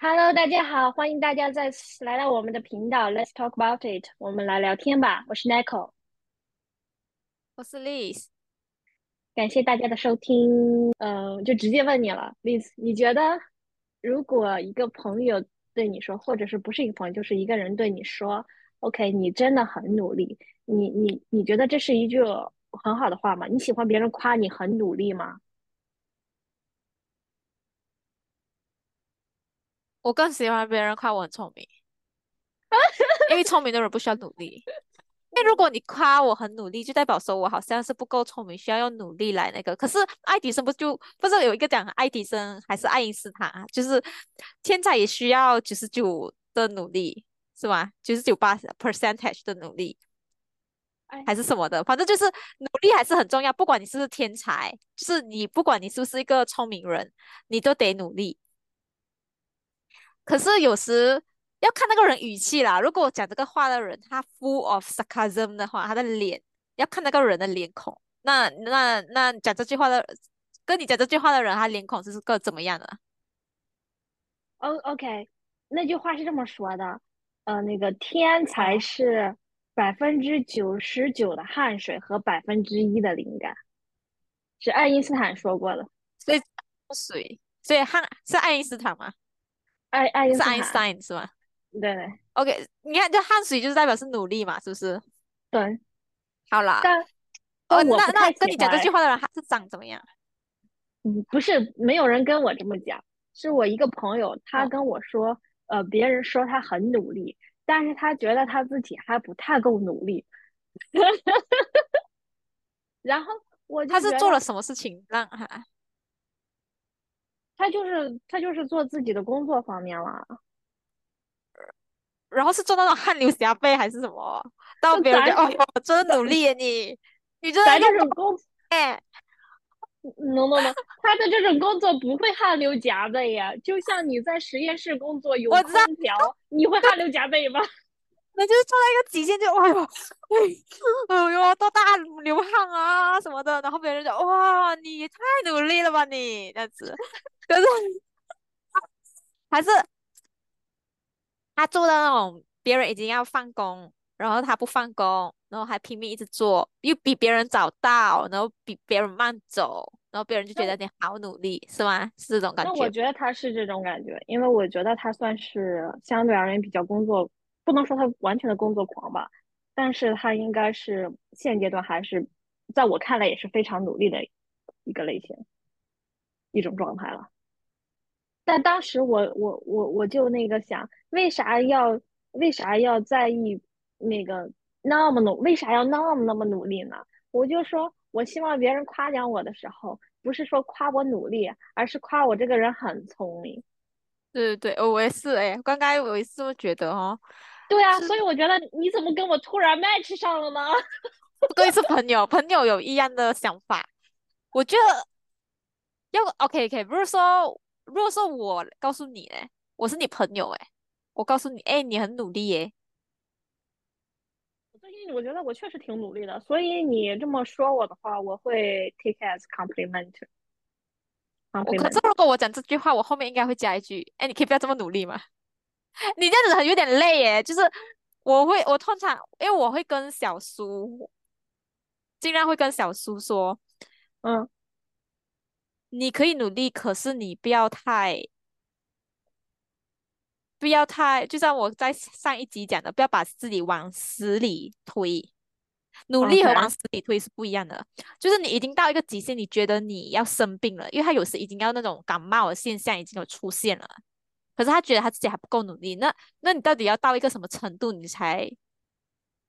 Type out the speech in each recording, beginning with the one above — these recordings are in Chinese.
Hello，大家好，欢迎大家再次来到我们的频道，Let's talk about it，我们来聊天吧。我是 Nico，我是 Liz，感谢大家的收听。嗯、就直接问你了，Liz，你觉得如果一个朋友对你说，或者是不是一个朋友，就是一个人对你说，OK，你真的很努力，你你你觉得这是一句很好的话吗？你喜欢别人夸你很努力吗？我更喜欢别人夸我很聪明，因为聪明的人不需要努力。因为如果你夸我很努力，就代表说我好像是不够聪明，需要用努力来那个。可是爱迪生不就不是有一个讲爱迪生还是爱因斯坦啊？就是天才也需要九十九的努力，是吗？九十九八 percentage 的努力哎，还是什么的，反正就是努力还是很重要。不管你是不是天才，就是你不管你是不是一个聪明人，你都得努力。可是有时要看那个人语气啦。如果我讲这个话的人他 full of sarcasm 的话，他的脸要看那个人的脸孔。那那那讲这句话的，跟你讲这句话的人，他脸孔是个怎么样的？哦，OK，那句话是这么说的，呃，那个天才哦，是百分之九十九的汗水和百分之一的灵感，是爱因斯坦说过的。所以水，所以汗是爱因斯坦吗？爱爱因是爱因斯斯坦，坦是吗对对？OK，你看，这汗水就是代表是努力嘛，是不是？对，好啦，那那跟你讲这句，话的人，他是长怎么样？嗯，不是没有人跟我这么讲，是我一个朋友，他哦，跟我说，呃，别人说他很努力，但是他觉得他自己还不太够努力，然后我他是做了什么事情让他？他就是他就是做自己的工作方面了。然后是做那种汗流浃背还是什么？到别人就哦，真努力耶你，你真的咱一个宝这种工贝。能能能，他的这种工作不会汗流浃背呀。就像你在实验室工作有空调，你会汗流浃背吗？那就是做到一个极限就，哎呦，哎呦，多大流汗啊什么的，然后别人就哇，你也太努力了吧你，这样子。可是还是他做的那种，别人已经要放工，然后他不放工，然后还拼命一直做，又比别人早到，然后比别人慢走，然后别人就觉得你好努力，是吗？是这种感觉那我。觉得他是这种感觉，因为我觉得他算是相对而言比较工作，不能说他完全的工作狂吧，但是他应该是现阶段还是在我看来也是非常努力的一个类型，一种状态了。但当时我我我我就那个想，为啥要为啥要在意那个那么努，为啥要那么那么努力呢？我就说，我希望别人夸奖我的时候，不是说夸我努力，而是夸我这个人很聪明。对对对，我也是诶，刚刚我也是这么觉得哦，对啊，所以我觉得你怎么跟我突然 match 上了呢？不过是朋友，朋友有一样的想法，我觉得要 OK OK，不是说如果说我告诉你嘞，我是你朋友诶，我告诉你，哎，你很努力耶，最近我觉得我确实挺努力的，所以你这么说我的话，我会 take as compliment 我可是。如果我讲这句话，我后面应该会加一句，哎，你可以不要这么努力吗？你这样子很有点累耶，就是我会，我通常因为我会跟小苏，尽量会跟小苏说，嗯，你可以努力，可是你不要太。不要太，就像我在上一集讲的，不要把自己往死里推。努力和往死里推是不一样的，就是你已经到一个极限，你觉得你要生病了，因为他有时已经要那种感冒的现象已经有出现了，可是他觉得他自己还不够努力，那那你到底要到一个什么程度，你才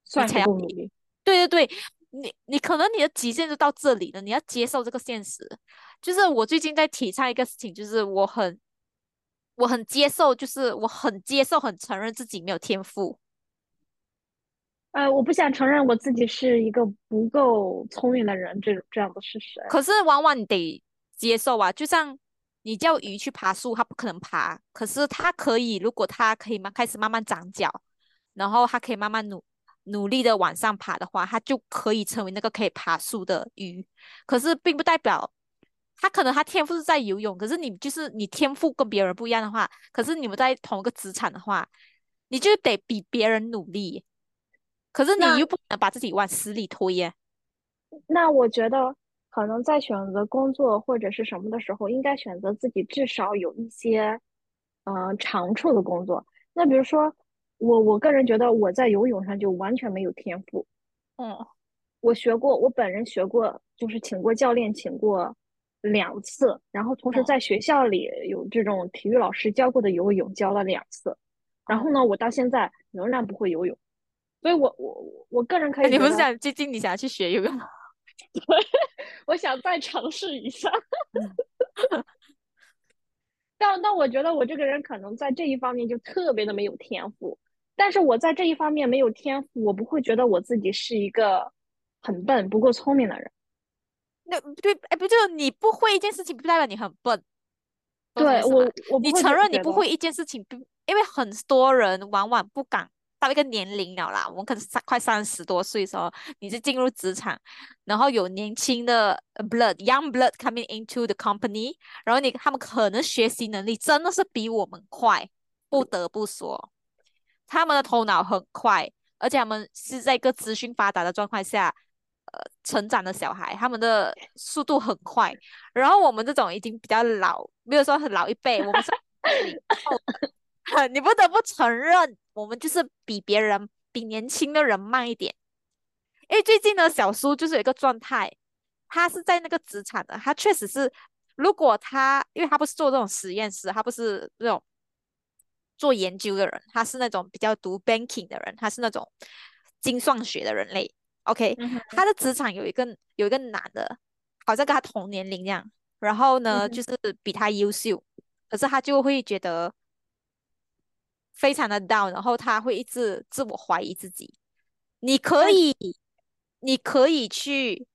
算才要够努力。对对对，你你可能你的极限就到这里了，你要接受这个现实。就是我最近在提倡一个事情，就是我很我很接受，就是我很接受、很承认自己没有天赋。呃，我不想承认我自己是一个不够聪明的人，这种这样的事实。可是往往你得接受啊，就像你叫鱼去爬树，它不可能爬，可是它可以，如果它可以慢开始慢慢长脚，然后它可以慢慢努努力的往上爬的话，它就可以成为那个可以爬树的鱼。可是并不代表他可能他天赋是在游泳，可是你就是你天赋跟别人不一样的话，可是你们在同一个职场的话，你就得比别人努力，可是你又不能把自己往死里推耶。那我觉得可能在选择工作或者是什么的时候，应该选择自己至少有一些呃长处的工作。那比如说我我个人觉得我在游泳上就完全没有天赋。嗯，我学过，我本人学过，就是请过教练，请过两次，然后同时哦在学校里有这种体育老师教过的游泳教了两次，然后呢，我到现在仍然不会游泳，所以我我我个人可以，你不是想最近你想去学游泳吗？我想再尝试一下，嗯 但但我觉得我这个人可能在这一方面就特别的没有天赋，但是我在这一方面没有天赋，我不会觉得我自己是一个很笨不够聪明的人。那对，哎，不就你不会一件事情，不代表你很笨，对我？我你承。认你不会一件事情，不，因为很多人往往不敢到一个年龄了啦，我们可能三快三十多岁的时候，你是进入职场，然后有年轻的 blood young blood coming into the company，然后你他们可能学习能力真的是比我们快，不得不说，他们的头脑很快，而且他们是在一个资讯发达的状况下。呃，成长的小孩，他们的速度很快，然后我们这种已经比较老，没有说很老一辈，我们是，你不得不承认，我们就是比别人、比年轻的人慢一点。因为最近呢，小苏就是有一个状态，他是在那个职场的，他确实是，如果他，因为他不是做这种实验室，他不是那种做研究的人，他是那种比较读 banking 的人，他是那种精算学的人类。OK，嗯，他的职场有一个有一个男的，好像跟他同年龄一样，然后呢，就是比他优秀，可是他就会觉得非常的 down，然后他会一直自我怀疑自己。你可以，你可以去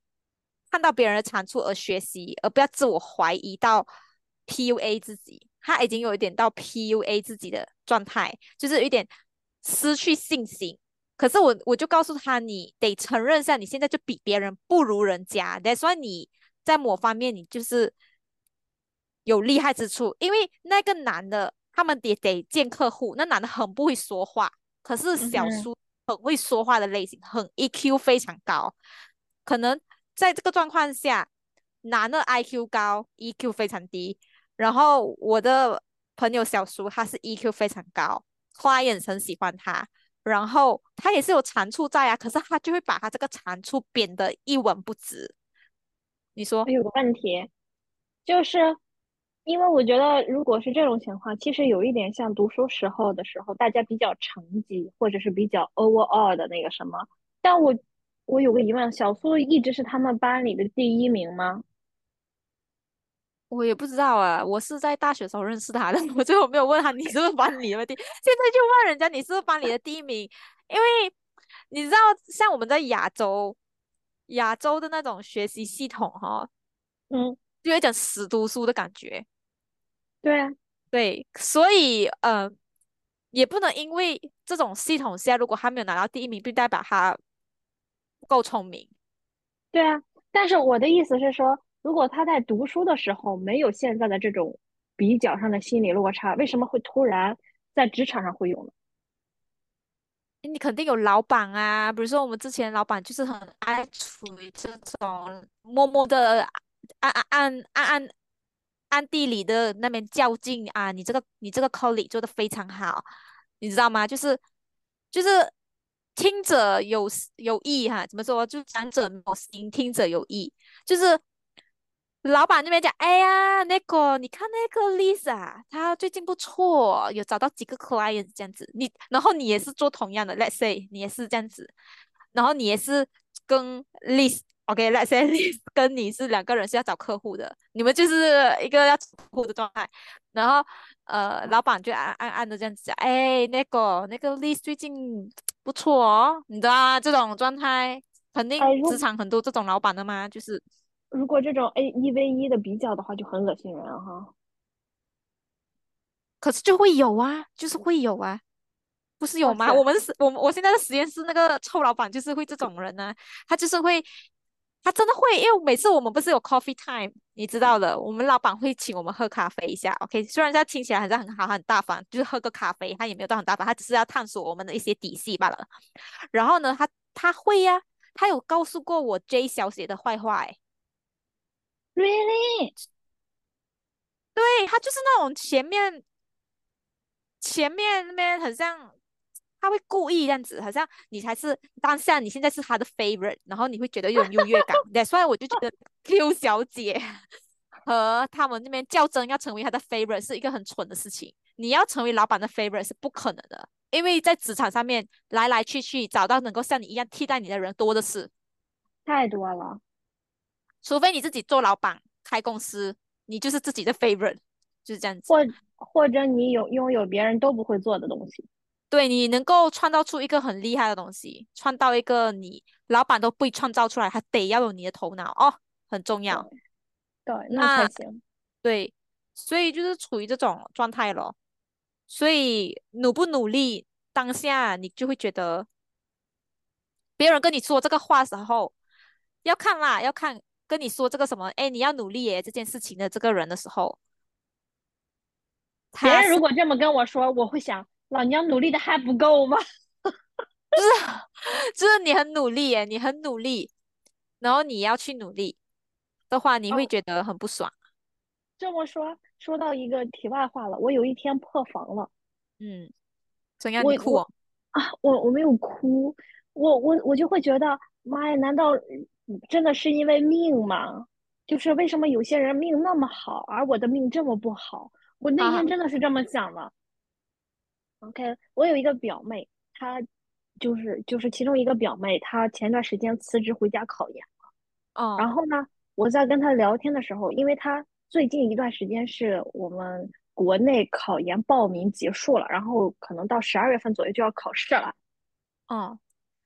看到别人的长处而学习，而不要自我怀疑到 PUA 自己。他已经有一点到 PUA 自己的状态，就是有一点失去信心。可是我我就告诉他，你得承认一下，你现在就比别人不如人家。That's why 你在某方面你就是有厉害之处，因为那个男的他们也得见客户，那男的很不会说话，可是小叔很会说话的类型，很 EQ 非常高，可能在这个状况下，男的 IQ 高，EQ 非常低，然后我的朋友小叔他是 EQ 非常高，client 很喜欢他。然后他也是有长处在啊，可是他就会把他这个长处贬得一文不值。你说？我有个问题，就是因为我觉得如果是这种情况，其实有一点像读书时候的时候，大家比较成绩或者是比较 overall 的那个什么。但我我有个疑问，小苏一直是他们班里的第一名吗？我也不知道啊，我是在大学时候认识他的，我最后没有问他你是不是班里的第，现在就问人家你是不是班里的第一名，因为你知道，像我们在亚洲，亚洲的那种学习系统哈、嗯，就有一种死读书的感觉，对啊，对，所以呃，也不能因为这种系统下，如果他没有拿到第一名，并不代表他不够聪明。对啊。但是我的意思是说，如果他在读书的时候没有现在的这种比较上的心理落差，为什么会突然在职场上会有呢？你肯定有老板啊，比如说我们之前老板就是很爱处于这种默默的暗暗暗暗暗暗地里的那边较劲啊，你这个你这个 colleague 做的非常好，你知道吗？就是就是听者有有意哈，怎么说？就讲者没有心，听者有意，就是老板那边讲，哎呀，那个你看那个 Lisa，她最近不错，有找到几个 client 这样子。你然后你也是做同样的，let's say 你也是这样子，然后你也是跟 Liz，OK，let's say Liz 跟你是两个人是要找客户的，你们就是一个要找客户的状态，然后呃，老板就暗暗暗的这样子讲，哎，那个那个 Liz 最近不错哦，你知道吗？这种状态肯哎，定职场很多这种老板的嘛，就是如果这种 A 一 v 一的比较的话，就很恶心人啊哈。可是就会有啊，就是会有啊，不是有吗？我们是我们我现在的实验室那个臭老板就是会这种人呢、他就是会他真的会，因为每次我们不是有 coffee time，你知道的，我们老板会请我们喝咖啡一下。OK，虽然他听起来好像很好很大方，就是喝个咖啡，他也没有到很大方，他只是要探索我们的一些底细罢了。然后呢，他他会呀，他有告诉过我 J 小姐的坏话，哎，Really？对他就是那种前面前面那边很像。他会故意这样子，好像你才是当下，你现在是他的 favorite，然后你会觉得有点优越感。所以我就觉得 Q 小姐 和他们那边较真要成为他的 favorite 是一个很蠢的事情。你要成为老板的 favorite 是不可能的，因为在职场上面来来去去找到能够像你一样替代你的人多的是，太多了。除非你自己做老板开公司，你就是自己的 favorite，就是这样子。或或者你有拥有别人都不会做的东西。对你能够创造出一个很厉害的东西，创造一个你老板都不会创造出来，他得要有你的头脑哦，很重要。对，那才行。对，所以就是处于这种状态咯。所以努不努力，当下你就会觉得，别人跟你说这个话时候，要看啦，要看跟你说这个什么，哎，你要努力耶这件事情的这个人的时候，别人如果这么跟我说，我会想。老娘努力的还不够吗？就是，就是你很努力耶，你很努力，然后你要去努力的话，你会觉得很不爽。这么说，说到一个题外话了，我有一天破防了。嗯，怎样？你哭啊？我我没有哭，我我我就会觉得，妈呀，难道真的是因为命吗？就是为什么有些人命那么好，而我的命这么不好？我那天真的是这么想的。OK，我有一个表妹，她就是就是其中一个表妹，她前段时间辞职回家考研了。哦。然后呢，我在跟她聊天的时候，因为她最近一段时间是我们国内考研报名结束了，然后可能到十二月份左右就要考试了。哦。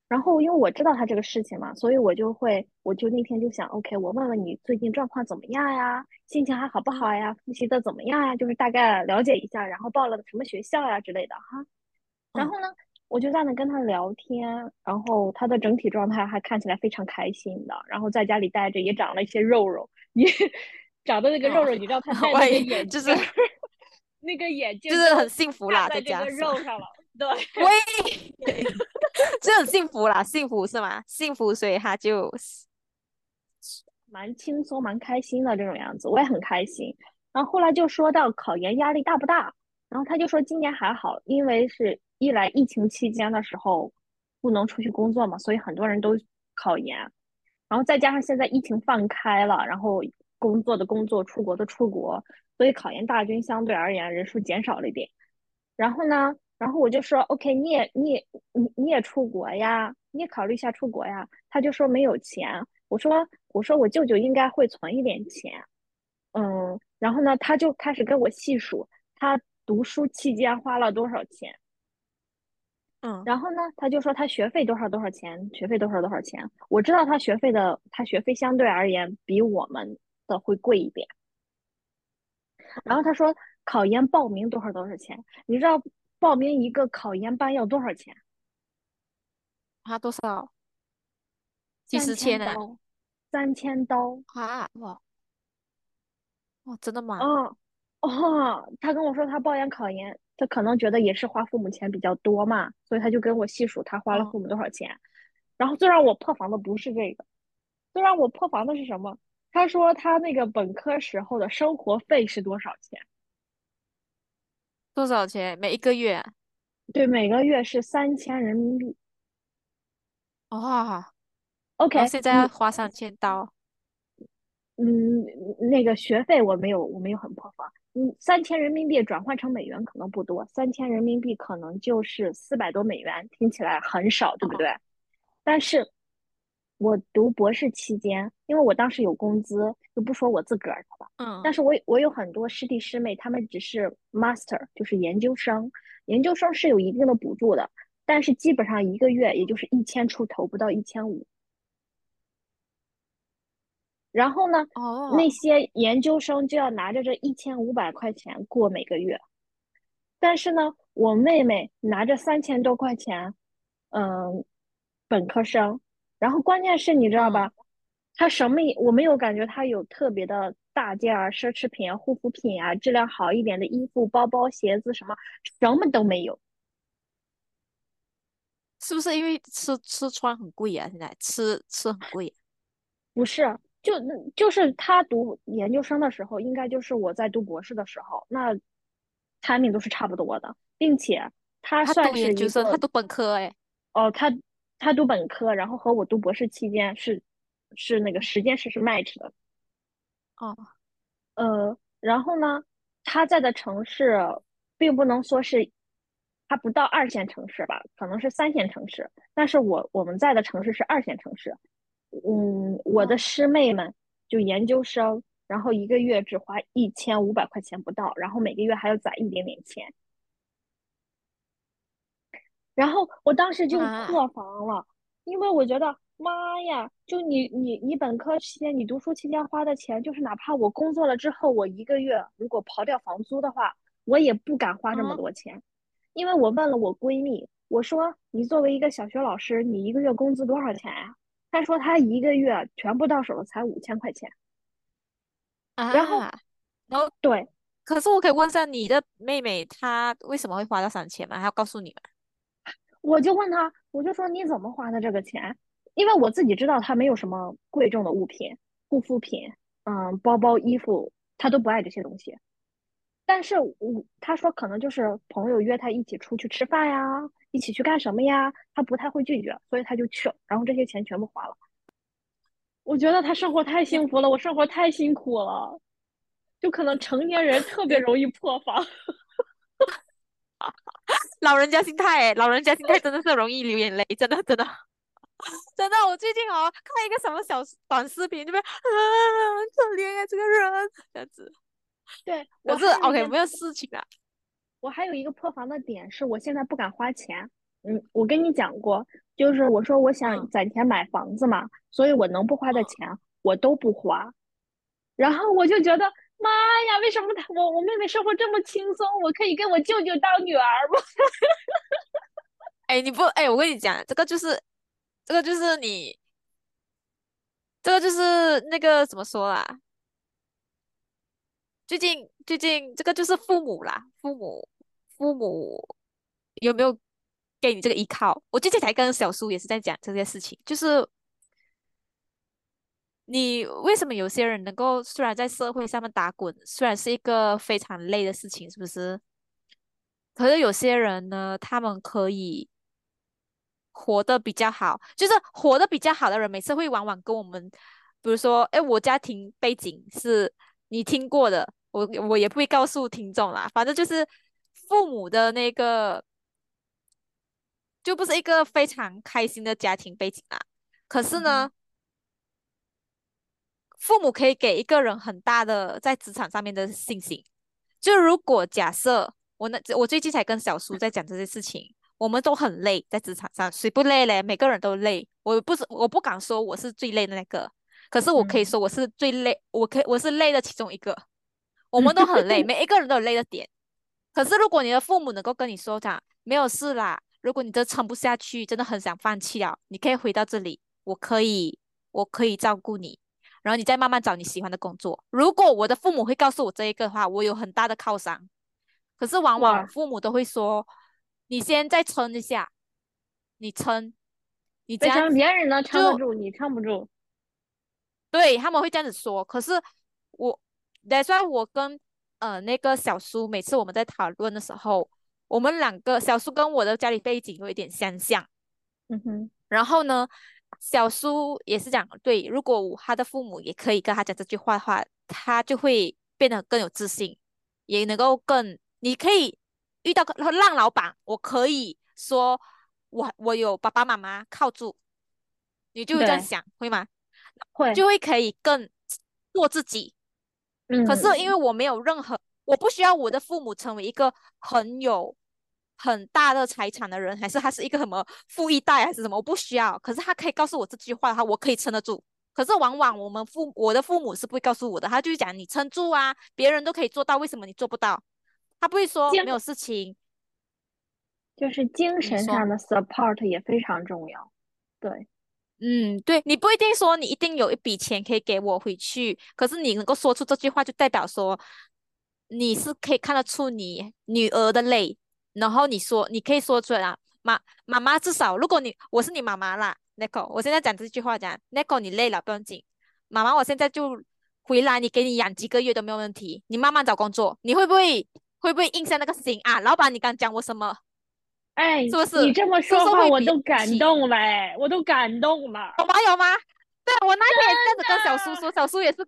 然后因为我知道他这个事情嘛，所以我就会，我就那天就想，OK，我问问你最近状况怎么样呀？心情还好不好呀？复习的怎么样呀？就是大概了解一下，然后报了什么学校呀之类的哈。然后呢，我就在那跟他聊天，然后他的整体状态还看起来非常开心的，然后在家里待着也长了一些肉肉，你 长的那个肉肉，你知道他戴 那个眼就是那个眼镜，就是很幸福啦，在家肉上了。对，喂，就很幸福啦，幸福是吗？幸福，所以他就 蛮轻松、蛮开心的这种样子，我也很开心。然后后来就说到考研压力大不大，然后他就说今年还好，因为是一来疫情期间的时候不能出去工作嘛，所以很多人都考研，然后再加上现在疫情放开了，然后工作的工作、出国的出国，所以考研大军相对而言人数减少了一点。然后呢？然后我就说，OK，你也你也你你也出国呀，你也考虑一下出国呀。他就说没有钱。我说我说我舅舅应该会存一点钱，嗯。然后呢，他就开始跟我细数他读书期间花了多少钱，嗯。然后呢，他就说他学费多少多少钱，学费多少多少钱。我知道他学费的，他学费相对而言比我们的会贵一点。然后他说考研报名多少多少钱，你知道？报名一个考研班要多少钱？啊，多少？几十千呢？三千刀啊！哇哇，真的吗？哦哦，他跟我说他报研考研，他可能觉得也是花父母钱比较多嘛，所以他就跟我细数他花了父母多少钱。然后最让我破防的不是这个，最让我破防的是什么？他说他那个本科时候的生活费是多少钱？多少钱？每一个月？对，每个月是三千人民币。哦，OK，现在要花三千刀。嗯，那个学费我没有，我没有很破防。嗯，三千人民币转换成美元可能不多，三千人民币可能就是四百多美元，听起来很少，对不对？但是。我读博士期间，因为我当时有工资，就不说我自个儿的了。嗯。但是我我有很多师弟师妹，他们只是 master，就是研究生。研究生是有一定的补助的，但是基本上一个月也就是一千出头，不到一千五。然后呢，哦，那些研究生就要拿着这一千五百块钱过每个月。但是呢，我妹妹拿着三千多块钱，嗯，本科生。然后关键是你知道吧？他什么也我没有感觉他有特别的大件儿奢侈品啊、护肤品啊、质量好一点的衣服、包包、鞋子什么什么都没有。是不是因为吃吃穿很贵啊？现在吃吃很贵。不是，就就是他读研究生的时候，应该就是我在读博士的时候，那产品都是差不多的，并且他他算是一读研究生，他读本科哎。哦，他他读本科，然后和我读博士期间是是那个时间是是 match 的。哦，呃，然后呢，他在的城市并不能说是，他不到二线城市吧，可能是三线城市。但是我我们在的城市是二线城市，嗯，我的哦师妹们就研究生，然后一个月只花一千五百块钱不到，然后每个月还要攒一点点钱。然后我当时就啊，破防了，因为我觉得妈呀，就你你你本科期间，你读书期间花的钱，就是哪怕我工作了之后，我一个月如果刨掉房租的话，我也不敢花这么嗯多钱。因为我问了我闺蜜，我说你作为一个小学老师，你一个月工资多少钱呀？她说她一个月全部到手了才五千块钱。然后啊，然后对，可是我可以问一下你的妹妹，她为什么会花到三千吗？还要告诉你吗？我就问他，我就说你怎么花的这个钱？因为我自己知道他没有什么贵重的物品，护肤品，嗯，包包、衣服，他都不爱这些东西。但是我他说可能就是朋友约他一起出去吃饭呀，一起去干什么呀，他不太会拒绝，所以他就去了，然后这些钱全部花了。我觉得他生活太幸福了，我生活太辛苦了，就可能成年人特别容易破防。老人家心态哎，老人家心态真的是容易流眼泪，真的真的 真的。我最近哦看一个什么小短视频，这边啊很可怜啊这个人这样子。对，我是 OK 件没有事情啊。我还有一个破防的点是，我现在不敢花钱。嗯，我跟你讲过，就是我说我想嗯攒钱买房子嘛，所以我能不花的钱我都不花。然后我就觉得，妈呀，为什么他我我妹妹生活这么轻松？我可以跟我舅舅当女儿吗？哎，你不哎，我跟你讲，这个就是这个就是你这个就是那个怎么说啦？最近最近这个就是父母啦，父母父母有没有给你这个依靠？我最近才跟小叔也是在讲这件事情，就是你为什么有些人能够虽然在社会上面打滚，虽然是一个非常累的事情，是不是？可是有些人呢，他们可以活得比较好，就是活得比较好的人，每次会往往跟我们，比如说，哎，我家庭背景是你听过的，我我也不会告诉听众啦，反正就是父母的那个，就不是一个非常开心的家庭背景啦。可是，呢，父母可以给一个人很大的在职场上面的信心。就如果假设我那我最近才跟小叔在讲这些事情，我们都很累，在职场上，谁不累嘞？每个人都累。我不是我不敢说我是最累的那个，可是我可以嗯说我是最累，我可以我是累的其中一个。我们都很累，每一个人都有累的点。可是如果你的父母能够跟你说讲没有事啦，如果你真撑不下去，真的很想放弃了，你可以回到这里，我可以我可以照顾你。然后你再慢慢找你喜欢的工作。如果我的父母会告诉我这一个的话，我有很大的靠山。可是往往，父母都会说：“你先再撑一下，你撑，你这样别人能撑得住，你撑不住？对他们会这样子说。”可是我，that's why 我跟呃那个小叔，每次我们在讨论的时候，我们两个小叔跟我的家里背景有一点相像。嗯哼，然后呢，小苏也是讲，对，如果他的父母也可以跟他讲这句话的话，他就会变得更有自信，也能够更，你可以遇到个浪老板，我可以说我我有爸爸妈妈靠住，你就会这样，想，会吗？会，就会可以更做自己。可是因为嗯，我没有任何，我不需要我的父母成为一个很有很大的财产的人，还是他是一个什么富一代还是什么，我不需要。可是他可以告诉我这句话的话，我可以撑得住。可是往往我们父我的父母是不会告诉我的，他就是讲你撑住啊，别人都可以做到，为什么你做不到？他不会说没有事情。就是精神上的 support 也非常重要。对。嗯，对你不一定说你一定有一笔钱可以给我回去，可是你能够说出这句话，就代表说你是可以看得出你女儿的累，然后你说你可以说出来啊，妈妈妈至少如果你我是你妈妈啦 n i c o 我现在讲这句话讲 n i c o 你累了不用紧，妈妈我现在就回来，你给你养几个月都没有问题，你慢慢找工作，你会不会会不会印下那个心啊？老板，你刚讲我什么？哎，是不是？你这么说话我都感动了，哎，我都感动了。有吗？有吗？对我那天也这样子跟小叔说，小叔也是，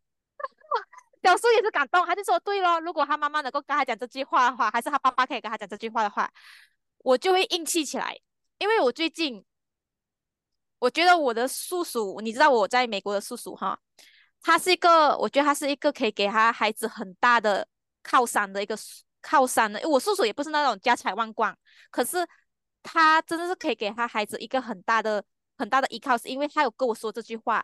小叔也是感动，他就说对咯，如果他妈妈能够跟他讲这句话的话，还是他爸爸可以跟他讲这句话的话，我就会硬气起来。因为我最近，我觉得我的叔叔，你知道我在美国的叔叔哈，他是一个，我觉得他是一个可以给他孩子很大的靠山的一个靠山的。我叔叔也不是那种家财万贯，可是。他真的是可以给他孩子一个很大的、很大的依靠，是因为他有跟我说这句话。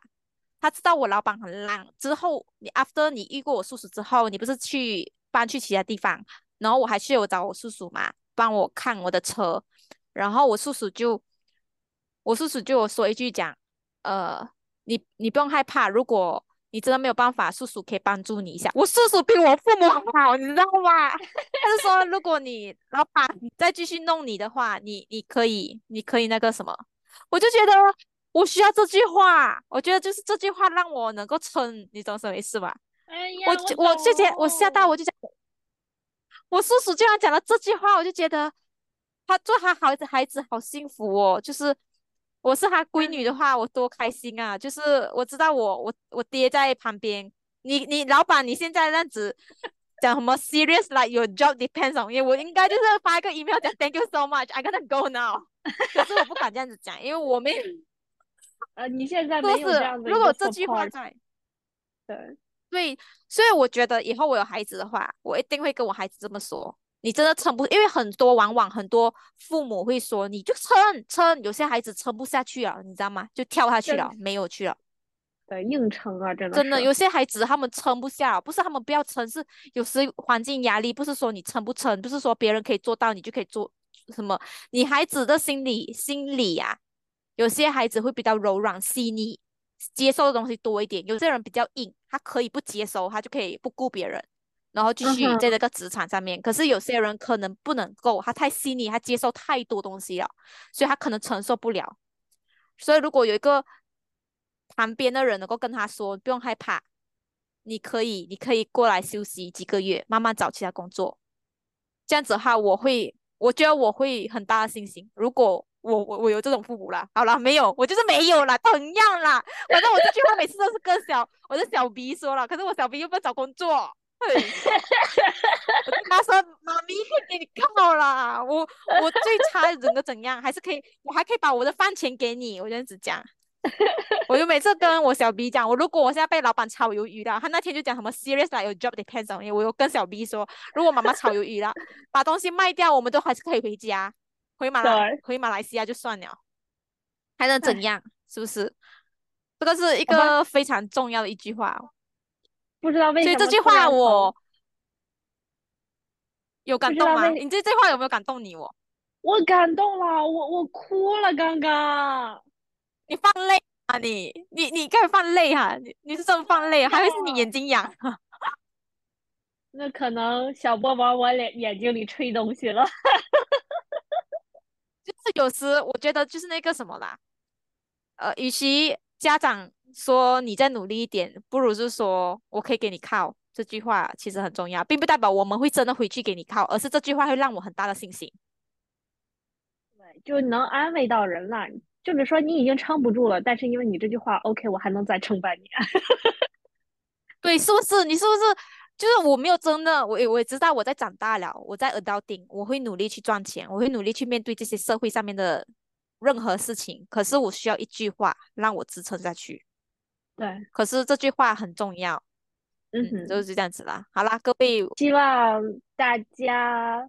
他知道我老板很烂。之后你 after 你遇过我叔叔之后，你不是去搬去其他地方，然后我还去我找我叔叔嘛，帮我看我的车。然后我叔叔就，我叔叔就说一句讲，呃，你你不用害怕，如果。你真的没有办法，叔叔可以帮助你一下。我叔叔比我父母好，你知道吗？他就说，如果你老板再继续弄你的话，你你可以，你可以那个什么？我就觉得我需要这句话，我觉得就是这句话让我能够撑，你懂什么意思吧？哎呀，我我就觉我吓到，我就讲，我叔叔居然讲了这句话，我就觉得他做他孩子孩子好幸福哦，就是。我是他闺女的话，我多开心啊！就是我知道我我我爹在旁边，你你老板你现在这样子讲什么 serious like your job depends on，因为我应该就是发一个 email 讲 thank you so much，I gotta go now。可是我不敢这样子讲，因为我没呃，你现在没有这样子。如果这句话在，对对，所以我觉得以后我有孩子的话，我一定会跟我孩子这么说。你真的撑不，因为很多往往很多父母会说，你就撑撑，有些孩子撑不下去了，你知道吗？就跳下去了，没有去了。对，硬撑啊，真的。真的，有些孩子他们撑不下，不是他们不要撑，是有时环境压力，不是说你撑不撑，不是说别人可以做到，你就可以做什么。你孩子的心理心理呀，有些孩子会比较柔软细腻，接受的东西多一点；有些人比较硬，他可以不接收，他就可以不顾别人。然后继续在这个职场上面，可是有些人可能不能够，他太细腻，他接受太多东西了，所以他可能承受不了。所以如果有一个旁边的人能够跟他说，不用害怕，你可以，你可以过来休息几个月，慢慢找其他工作。这样子的话，我会，我觉得我会很大的信心。如果我我我有这种父母了，好了，没有，我就是没有了，同样啦。反正我这句话每次都是跟小我的小 B 说了，可是我小 B 又不找工作。我跟他说：“妈咪可以给你靠啦，我我最差人的怎样，还是可以，我还可以把我的饭钱给你。”我这样子讲，我就每次跟我小 B 讲，我如果我现在被老板炒鱿鱼了，他那天就讲什么 “serious like your job depends on”，you，我有跟小 B 说，如果妈妈炒鱿鱼了，把东西卖掉，我们都还是可以回家，回马来回马来西亚就算了，还能怎样？是不是？这个是一个非常重要的一句话。不知道为什么，所以这句话我有感动吗？你这句话有没有感动你？我我感动了，我我哭了，刚刚你放泪啊？你你你开始放泪哈？你你是这么放泪，还是你眼睛痒？那可能小波往我脸眼睛里吹东西了。就是有时我觉得就是那个什么啦，呃，与其家长。说你再努力一点，不如是说我可以给你靠。这句话其实很重要，并不代表我们会真的回去给你靠，而是这句话会让我很大的信心。对，就能安慰到人了。就比如说你已经撑不住了，但是因为你这句话，OK，我还能再撑半年。对，是不是？你是不是？就是我没有真的，我也我也知道我在长大了，我在 adulting，我会努力去赚钱，我会努力去面对这些社会上面的任何事情。可是我需要一句话让我支撑下去。对，可是这句话很重要，嗯哼，就是这样子啦。好啦，各位，希望大家，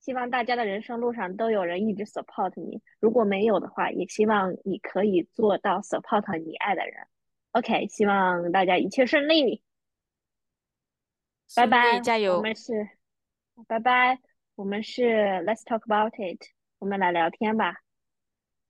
希望大家的人生路上都有人一直 support 你。如果没有的话，也希望你可以做到 support 你爱的人。OK，希望大家一切顺利，拜拜，加油。我们是，拜拜，我们是 Let's talk about it，我们来聊天吧。